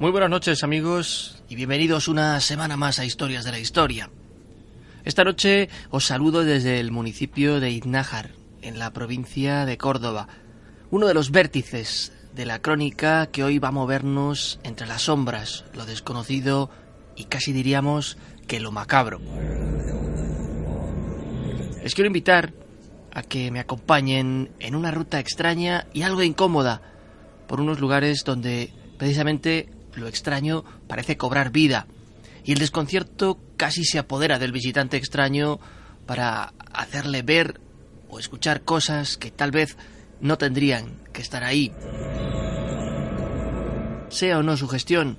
Muy buenas noches amigos y bienvenidos una semana más a Historias de la Historia. Esta noche os saludo desde el municipio de Iznájar, en la provincia de Córdoba, uno de los vértices de la crónica que hoy va a movernos entre las sombras, lo desconocido y casi diríamos que lo macabro. Les quiero invitar a que me acompañen en una ruta extraña y algo incómoda por unos lugares donde precisamente lo extraño parece cobrar vida y el desconcierto casi se apodera del visitante extraño para hacerle ver o escuchar cosas que tal vez no tendrían que estar ahí. Sea o no su gestión,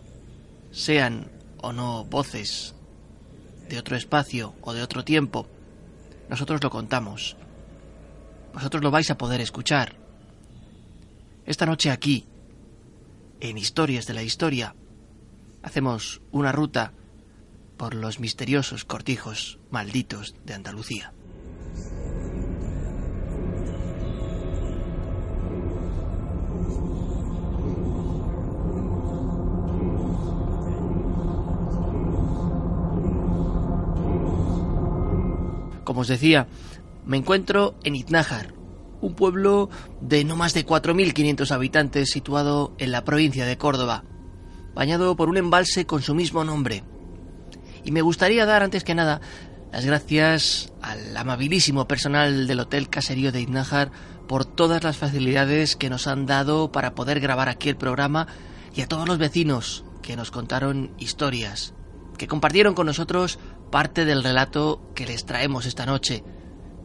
sean o no voces de otro espacio o de otro tiempo, nosotros lo contamos. Vosotros lo vais a poder escuchar. Esta noche aquí, en Historias de la Historia, hacemos una ruta por los misteriosos cortijos malditos de Andalucía. Como os decía, me encuentro en Iznájar, un pueblo de no más de 4.500 habitantes situado en la provincia de Córdoba, bañado por un embalse con su mismo nombre. Y me gustaría dar, antes que nada, las gracias al amabilísimo personal del Hotel Caserío de Iznájar por todas las facilidades que nos han dado para poder grabar aquí el programa y a todos los vecinos que nos contaron historias, que compartieron con nosotros parte del relato que les traemos esta noche,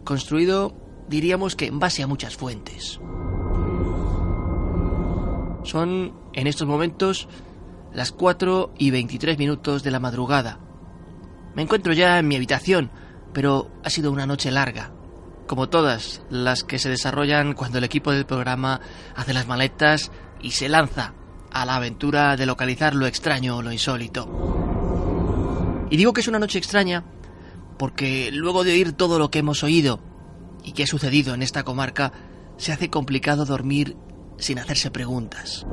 construido, diríamos que en base a muchas fuentes. Son, en estos momentos, las 4 y 23 minutos de la madrugada. Me encuentro ya en mi habitación, pero ha sido una noche larga, como todas las que se desarrollan cuando el equipo del programa hace las maletas y se lanza a la aventura de localizar lo extraño o lo insólito. Y digo que es una noche extraña porque luego de oír todo lo que hemos oído y que ha sucedido en esta comarca, se hace complicado dormir sin hacerse preguntas.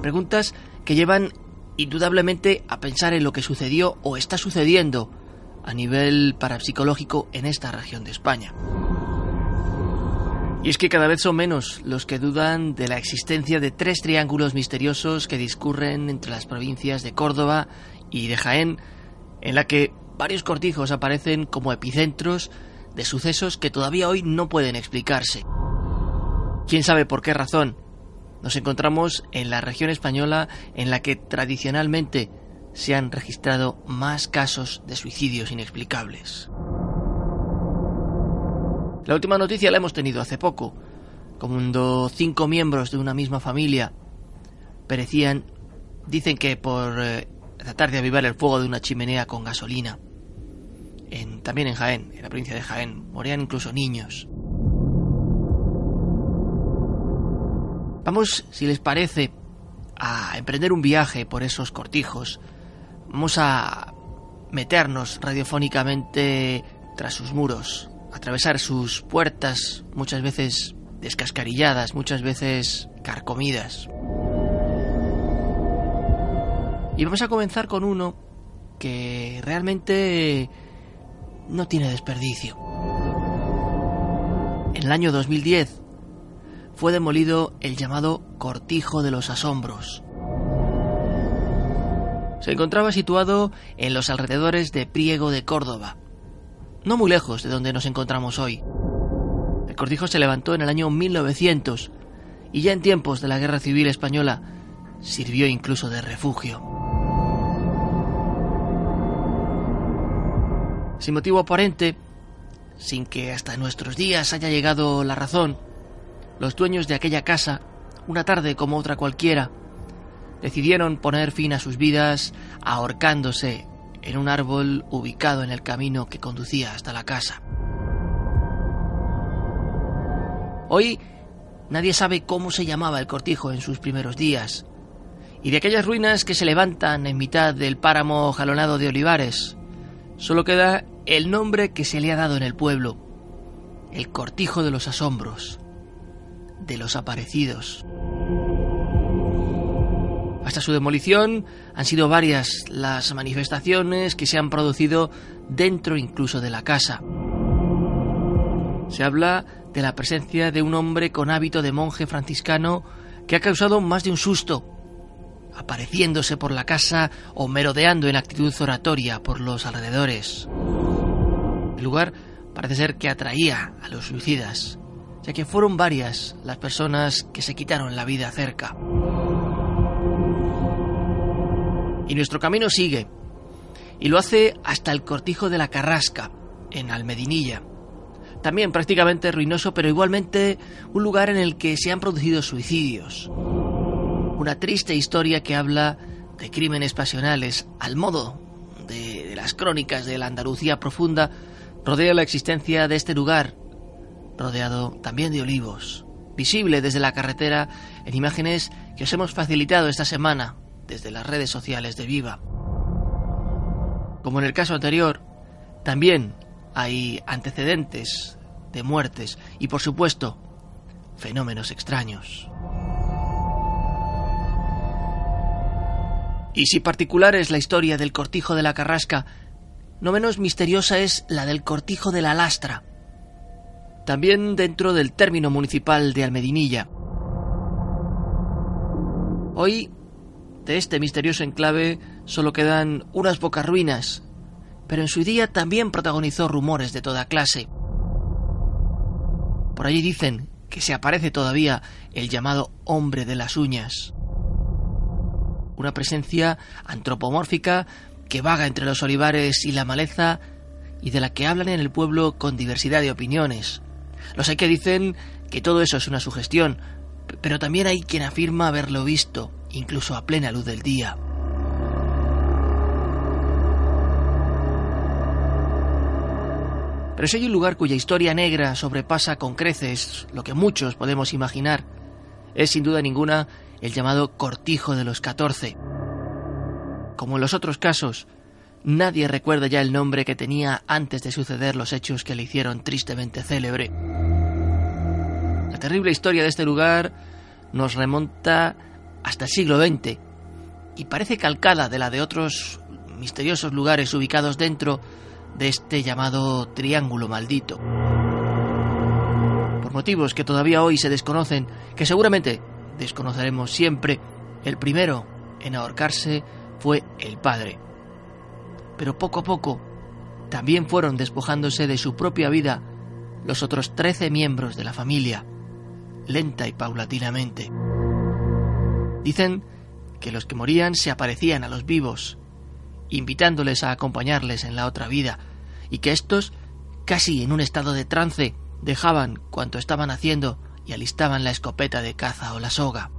Preguntas que llevan indudablemente a pensar en lo que sucedió o está sucediendo a nivel parapsicológico en esta región de España. Y es que cada vez son menos los que dudan de la existencia de tres triángulos misteriosos que discurren entre las provincias de Córdoba y de Jaén, en la que varios cortijos aparecen como epicentros de sucesos que todavía hoy no pueden explicarse. ¿Quién sabe por qué razón? Nos encontramos en la región española en la que tradicionalmente se han registrado más casos de suicidios inexplicables. La última noticia la hemos tenido hace poco, cuando cinco miembros de una misma familia perecían, dicen que por eh, tratar de avivar el fuego de una chimenea con gasolina. También en Jaén, en la provincia de Jaén, morían incluso niños. Vamos, si les parece, a emprender un viaje por esos cortijos. Vamos a meternos radiofónicamente tras sus muros, atravesar sus puertas, muchas veces descascarilladas, muchas veces carcomidas. Y vamos a comenzar con uno que realmente no tiene desperdicio. En el año 2010 fue demolido el llamado Cortijo de los Asombros. Se encontraba situado en los alrededores de Priego de Córdoba, no muy lejos de donde nos encontramos hoy. El cortijo se levantó en el año 1900 y ya en tiempos de la Guerra Civil Española sirvió incluso de refugio. Sin motivo aparente, sin que hasta nuestros días haya llegado la razón, los dueños de aquella casa, una tarde como otra cualquiera, decidieron poner fin a sus vidas ahorcándose en un árbol ubicado en el camino que conducía hasta la casa. Hoy nadie sabe cómo se llamaba el cortijo en sus primeros días, y de aquellas ruinas que se levantan en mitad del páramo jalonado de olivares, solo queda el nombre que se le ha dado en el pueblo, el cortijo de los asombros, de los aparecidos. Hasta su demolición han sido varias las manifestaciones que se han producido dentro incluso de la casa. Se habla de la presencia de un hombre con hábito de monje franciscano que ha causado más de un susto, apareciéndose por la casa o merodeando en actitud oratoria por los alrededores. Lugar parece ser que atraía a los suicidas, ya que fueron varias las personas que se quitaron la vida cerca. Y nuestro camino sigue. Y lo hace hasta el cortijo de la Carrasca, en Almedinilla. También prácticamente ruinoso, pero igualmente un lugar en el que se han producido suicidios. Una triste historia que habla de crímenes pasionales, al modo de las crónicas de la Andalucía profunda, rodea la existencia de este lugar, rodeado también de olivos, visible desde la carretera en imágenes que os hemos facilitado esta semana desde las redes sociales de Viva. Como en el caso anterior, también hay antecedentes de muertes y, por supuesto, fenómenos extraños. Y si particular es la historia del cortijo de la Carrasca, no menos misteriosa es la del cortijo de la Lastra, también dentro del término municipal de Almedinilla. Hoy de este misterioso enclave solo quedan unas pocas ruinas, pero en su día también protagonizó rumores de toda clase. Por allí dicen que se aparece todavía el llamado hombre de las uñas. Una presencia antropomórfica que vaga entre los olivares y la maleza y de la que hablan en el pueblo con diversidad de opiniones. Los hay que dicen que todo eso es una sugestión, pero también hay quien afirma haberlo visto incluso a plena luz del día. Pero si hay un lugar cuya historia negra sobrepasa con creces lo que muchos podemos imaginar, es sin duda ninguna el llamado Cortijo de los Catorce. Como en los otros casos, nadie recuerda ya el nombre que tenía antes de suceder los hechos que le hicieron tristemente célebre. La terrible historia de este lugar nos remonta hasta el siglo XX y parece calcada de la de otros misteriosos lugares ubicados dentro de este llamado Triángulo Maldito. Por motivos que todavía hoy se desconocen, que seguramente desconoceremos siempre, el primero en ahorcarse fue el padre. Pero poco a poco también fueron despojándose de su propia vida los otros trece miembros de la familia, lenta y paulatinamente. Dicen que los que morían se aparecían a los vivos, invitándoles a acompañarles en la otra vida, y que éstos, casi en un estado de trance, dejaban cuanto estaban haciendo y alistaban la escopeta de caza o la soga.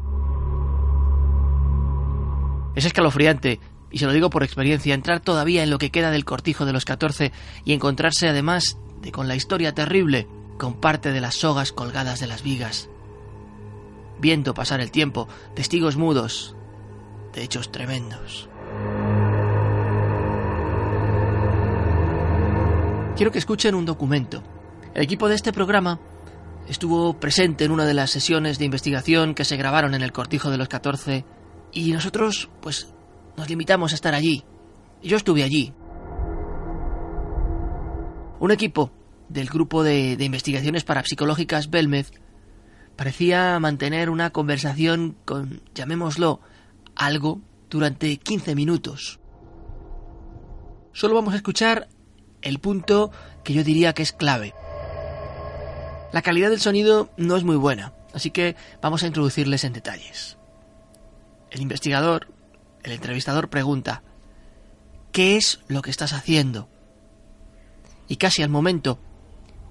Es escalofriante, y se lo digo por experiencia, entrar todavía en lo que queda del cortijo de los catorce y encontrarse además de con la historia terrible, con parte de las sogas colgadas de las vigas viendo pasar el tiempo, testigos mudos de hechos tremendos. Quiero que escuchen un documento. El equipo de este programa estuvo presente en una de las sesiones de investigación que se grabaron en el Cortijo de los 14 y nosotros, pues, nos limitamos a estar allí. Yo estuve allí. Un equipo del grupo de, investigaciones parapsicológicas Belmez parecía mantener una conversación con, llamémoslo, algo durante 15 minutos. Solo vamos a escuchar el punto que yo diría que es clave. La calidad del sonido no es muy buena, así que vamos a introducirles en detalles. El investigador, el entrevistador pregunta, ¿qué es lo que estás haciendo? Y casi al momento,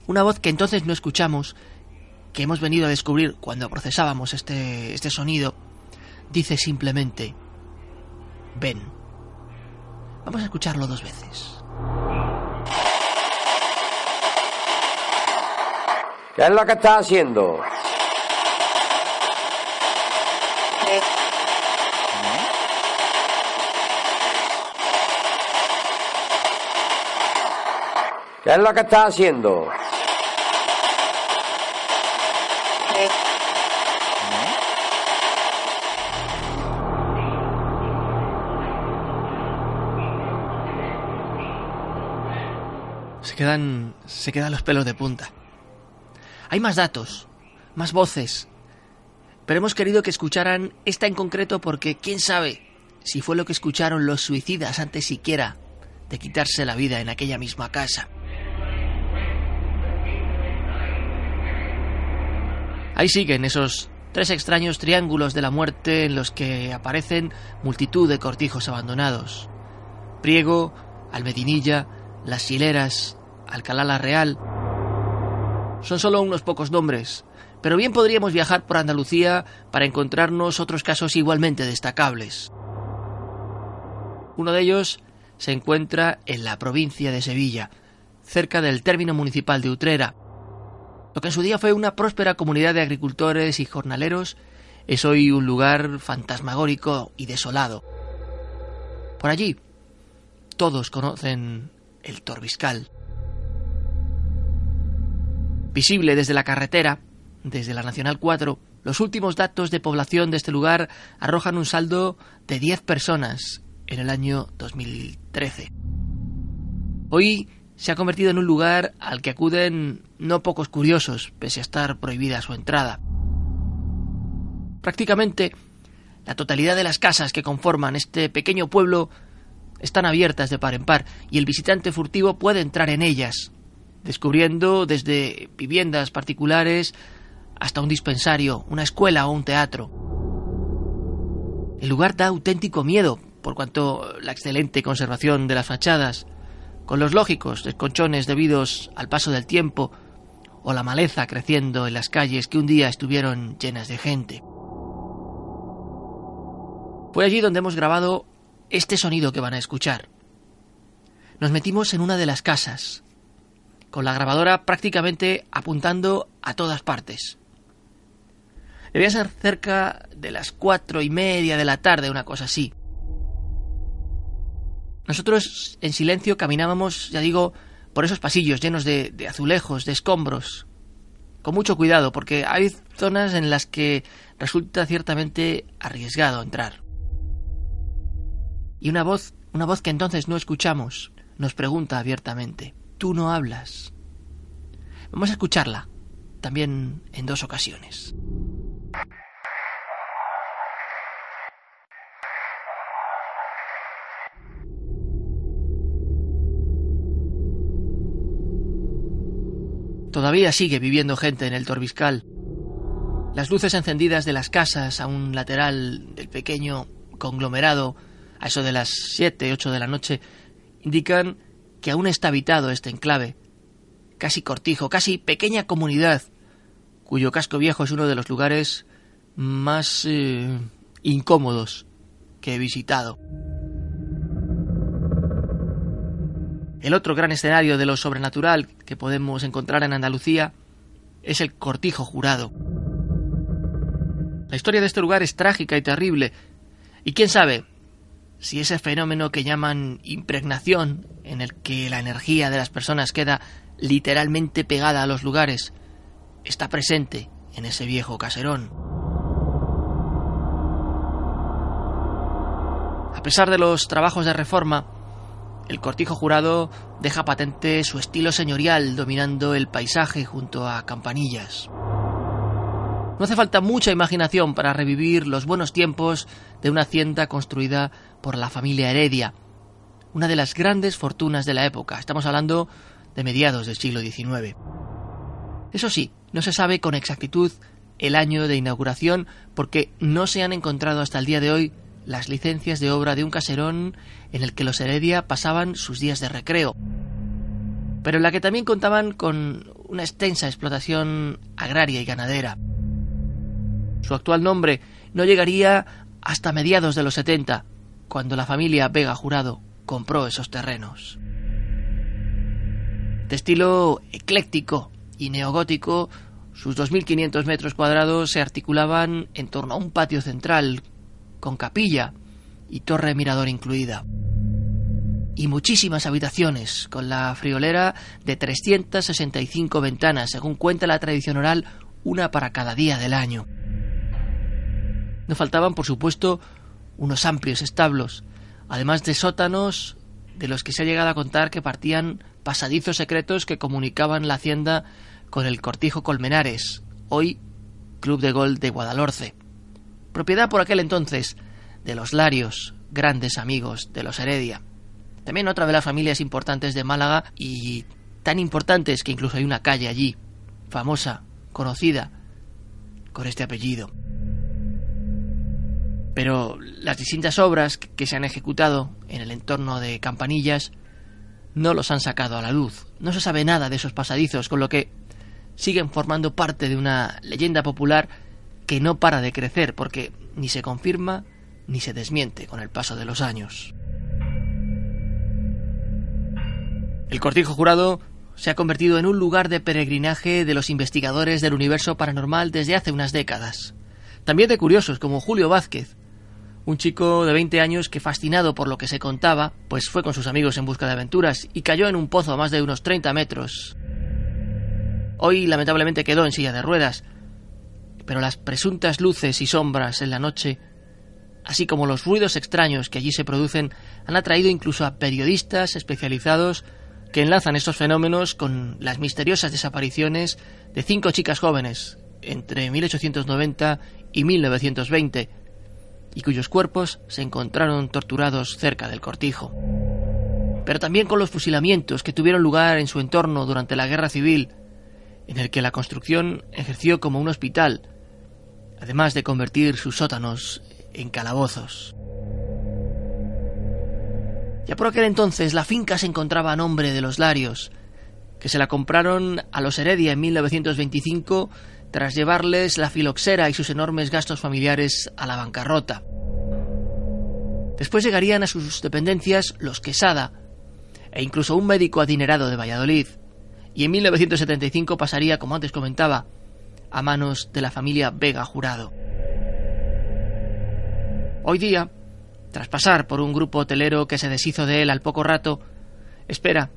una voz que entonces no escuchamos, que hemos venido a descubrir cuando procesábamos este, este sonido, dice simplemente, ven. Vamos a escucharlo dos veces. ¿Qué es lo que estás haciendo? ¿Qué es lo que estás haciendo? Se quedan, se quedan los pelos de punta. Hay más datos, más voces, pero hemos querido que escucharan esta en concreto porque quién sabe si fue lo que escucharon los suicidas antes siquiera de quitarse la vida en aquella misma casa. Ahí siguen esos tres extraños triángulos de la muerte en los que aparecen multitud de cortijos abandonados. Priego, Almedinilla, Las Hileras, Alcalá la Real. Son solo unos pocos nombres, pero bien podríamos viajar por Andalucía para encontrarnos otros casos igualmente destacables. Uno de ellos se encuentra en la provincia de Sevilla, cerca del término municipal de Utrera. Lo que en su día fue una próspera comunidad de agricultores y jornaleros es hoy un lugar fantasmagórico y desolado. Por allí, todos conocen el Torbiscal. Visible desde la carretera, desde la Nacional 4, los últimos datos de población de este lugar arrojan un saldo de 10 personas en el año 2013. Hoy se ha convertido en un lugar al que acuden no pocos curiosos, pese a estar prohibida su entrada. Prácticamente la totalidad de las casas que conforman este pequeño pueblo están abiertas de par en par y el visitante furtivo puede entrar en ellas, descubriendo desde viviendas particulares hasta un dispensario, una escuela o un teatro. El lugar da auténtico miedo, por cuanto la excelente conservación de las fachadas, con los lógicos desconchones debidos al paso del tiempo, o la maleza creciendo en las calles que un día estuvieron llenas de gente. Fue allí donde hemos grabado este sonido que van a escuchar. Nos metimos en una de las casas, con la grabadora prácticamente apuntando a todas partes. Debía ser cerca de las cuatro y media de la tarde, una cosa así. Nosotros en silencio caminábamos, ya digo, por esos pasillos llenos de, azulejos, de escombros, con mucho cuidado, porque hay zonas en las que resulta ciertamente arriesgado entrar. Y una voz, una voz que entonces no escuchamos, nos pregunta abiertamente, tú no hablas. Vamos a escucharla, también en dos ocasiones. Todavía sigue viviendo gente en el Torbiscal. Las luces encendidas de las casas a un lateral del pequeño conglomerado, a eso de las siete, ocho de la noche, indican que aún está habitado este enclave, casi cortijo, casi pequeña comunidad, cuyo casco viejo es uno de los lugares más eh, incómodos que he visitado. El otro gran escenario de lo sobrenatural que podemos encontrar en Andalucía es el cortijo jurado. La historia de este lugar es trágica y terrible, y quién sabe si ese fenómeno que llaman impregnación, en el que la energía de las personas queda literalmente pegada a los lugares, está presente en ese viejo caserón. A pesar de los trabajos de reforma, el cortijo jurado deja patente su estilo señorial dominando el paisaje junto a campanillas. No hace falta mucha imaginación para revivir los buenos tiempos de una hacienda construida por la familia Heredia, una de las grandes fortunas de la época. Estamos hablando de mediados del siglo XIX. Eso sí, no se sabe con exactitud el año de inauguración porque no se han encontrado hasta el día de hoy las licencias de obra de un caserón en el que los Heredia pasaban sus días de recreo, pero en la que también contaban con una extensa explotación agraria y ganadera. Su actual nombre no llegaría hasta mediados de los 70, cuando la familia Vega Jurado compró esos terrenos. De estilo ecléctico y neogótico, sus 2.500 metros cuadrados se articulaban en torno a un patio central con capilla y torre mirador incluida. Y muchísimas habitaciones, con la friolera de 365 ventanas, según cuenta la tradición oral, una para cada día del año. No faltaban, por supuesto, unos amplios establos, además de sótanos de los que se ha llegado a contar que partían pasadizos secretos que comunicaban la hacienda con el Cortijo Colmenares, hoy Club de Gol de Guadalhorce propiedad por aquel entonces de los Larios, grandes amigos de los Heredia. También otra de las familias importantes de Málaga y tan importantes que incluso hay una calle allí, famosa, conocida, con este apellido. Pero las distintas obras que se han ejecutado en el entorno de Campanillas no los han sacado a la luz. No se sabe nada de esos pasadizos, con lo que siguen formando parte de una leyenda popular que no para de crecer porque ni se confirma ni se desmiente con el paso de los años. El cortijo jurado se ha convertido en un lugar de peregrinaje de los investigadores del universo paranormal desde hace unas décadas. También de curiosos como Julio Vázquez, un chico de 20 años que fascinado por lo que se contaba, pues fue con sus amigos en busca de aventuras y cayó en un pozo a más de unos 30 metros. Hoy lamentablemente quedó en silla de ruedas, pero las presuntas luces y sombras en la noche, así como los ruidos extraños que allí se producen, han atraído incluso a periodistas especializados que enlazan estos fenómenos con las misteriosas desapariciones de cinco chicas jóvenes entre 1890 y 1920, y cuyos cuerpos se encontraron torturados cerca del cortijo. Pero también con los fusilamientos que tuvieron lugar en su entorno durante la Guerra Civil, en el que la construcción ejerció como un hospital, además de convertir sus sótanos en calabozos. Ya por aquel entonces la finca se encontraba a nombre de los Larios, que se la compraron a los Heredia en 1925 tras llevarles la filoxera y sus enormes gastos familiares a la bancarrota. Después llegarían a sus dependencias los Quesada e incluso un médico adinerado de Valladolid, y en 1975 pasaría, como antes comentaba, a manos de la familia Vega Jurado. Hoy día, tras pasar por un grupo hotelero que se deshizo de él al poco rato, espera,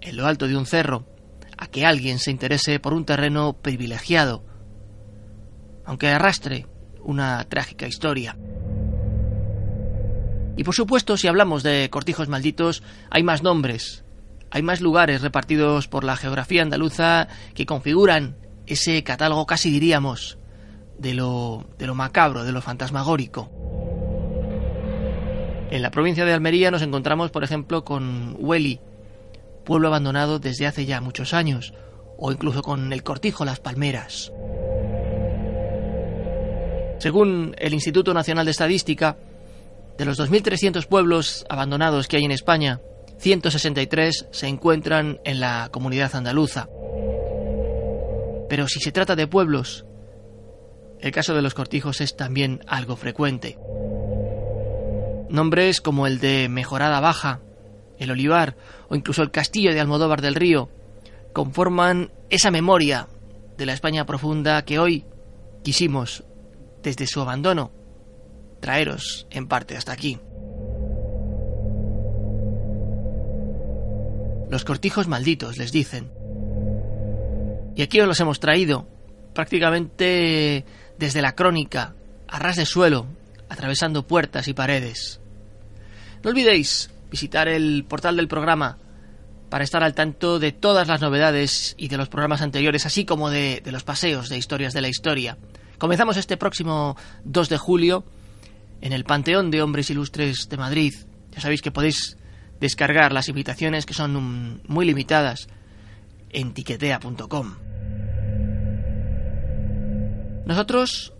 en lo alto de un cerro, a que alguien se interese por un terreno privilegiado, aunque arrastre una trágica historia. Y por supuesto, si hablamos de cortijos malditos, hay más nombres, hay más lugares repartidos por la geografía andaluza que configuran ese catálogo casi diríamos de lo, de lo macabro, de lo fantasmagórico. En la provincia de Almería nos encontramos, por ejemplo, con Hueli, pueblo abandonado desde hace ya muchos años, o incluso con el Cortijo Las Palmeras. Según el Instituto Nacional de Estadística, de los 2.300 pueblos abandonados que hay en España, 163 se encuentran en la comunidad andaluza. Pero si se trata de pueblos, el caso de los cortijos es también algo frecuente. Nombres como el de Mejorada Baja, el Olivar o incluso el Castillo de Almodóvar del Río conforman esa memoria de la España profunda que hoy quisimos, desde su abandono, traeros en parte hasta aquí. Los cortijos malditos, les dicen. Y aquí os los hemos traído, prácticamente desde la crónica, a ras de suelo, atravesando puertas y paredes. No olvidéis visitar el portal del programa para estar al tanto de todas las novedades y de los programas anteriores, así como de, los paseos de historias de la historia. Comenzamos este próximo 2 de julio en el Panteón de Hombres Ilustres de Madrid. Ya sabéis que podéis descargar las invitaciones que son um, muy limitadas en tiquetea.com. Nosotros,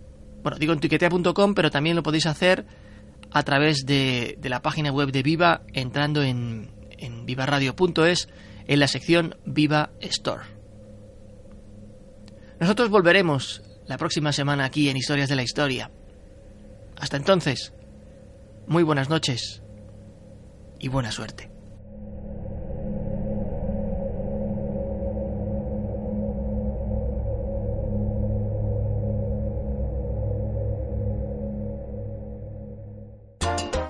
bueno, digo en tiquetea.com, pero también lo podéis hacer a través de, de la página web de Viva entrando en, en vivaradio.es en la sección Viva Store. Nosotros volveremos la próxima semana aquí en Historias de la Historia. Hasta entonces, muy buenas noches y buena suerte.